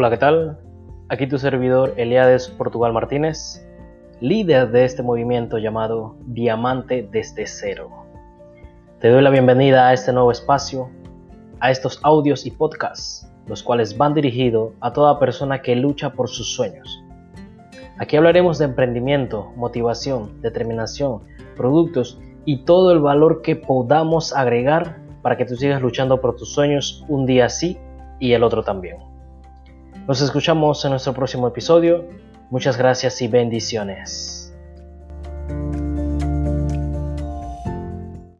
Hola, ¿qué tal? Aquí tu servidor Eliades Portugal Martínez, líder de este movimiento llamado Diamante desde cero. Te doy la bienvenida a este nuevo espacio, a estos audios y podcasts, los cuales van dirigidos a toda persona que lucha por sus sueños. Aquí hablaremos de emprendimiento, motivación, determinación, productos y todo el valor que podamos agregar para que tú sigas luchando por tus sueños un día sí y el otro también. Nos escuchamos en nuestro próximo episodio. Muchas gracias y bendiciones.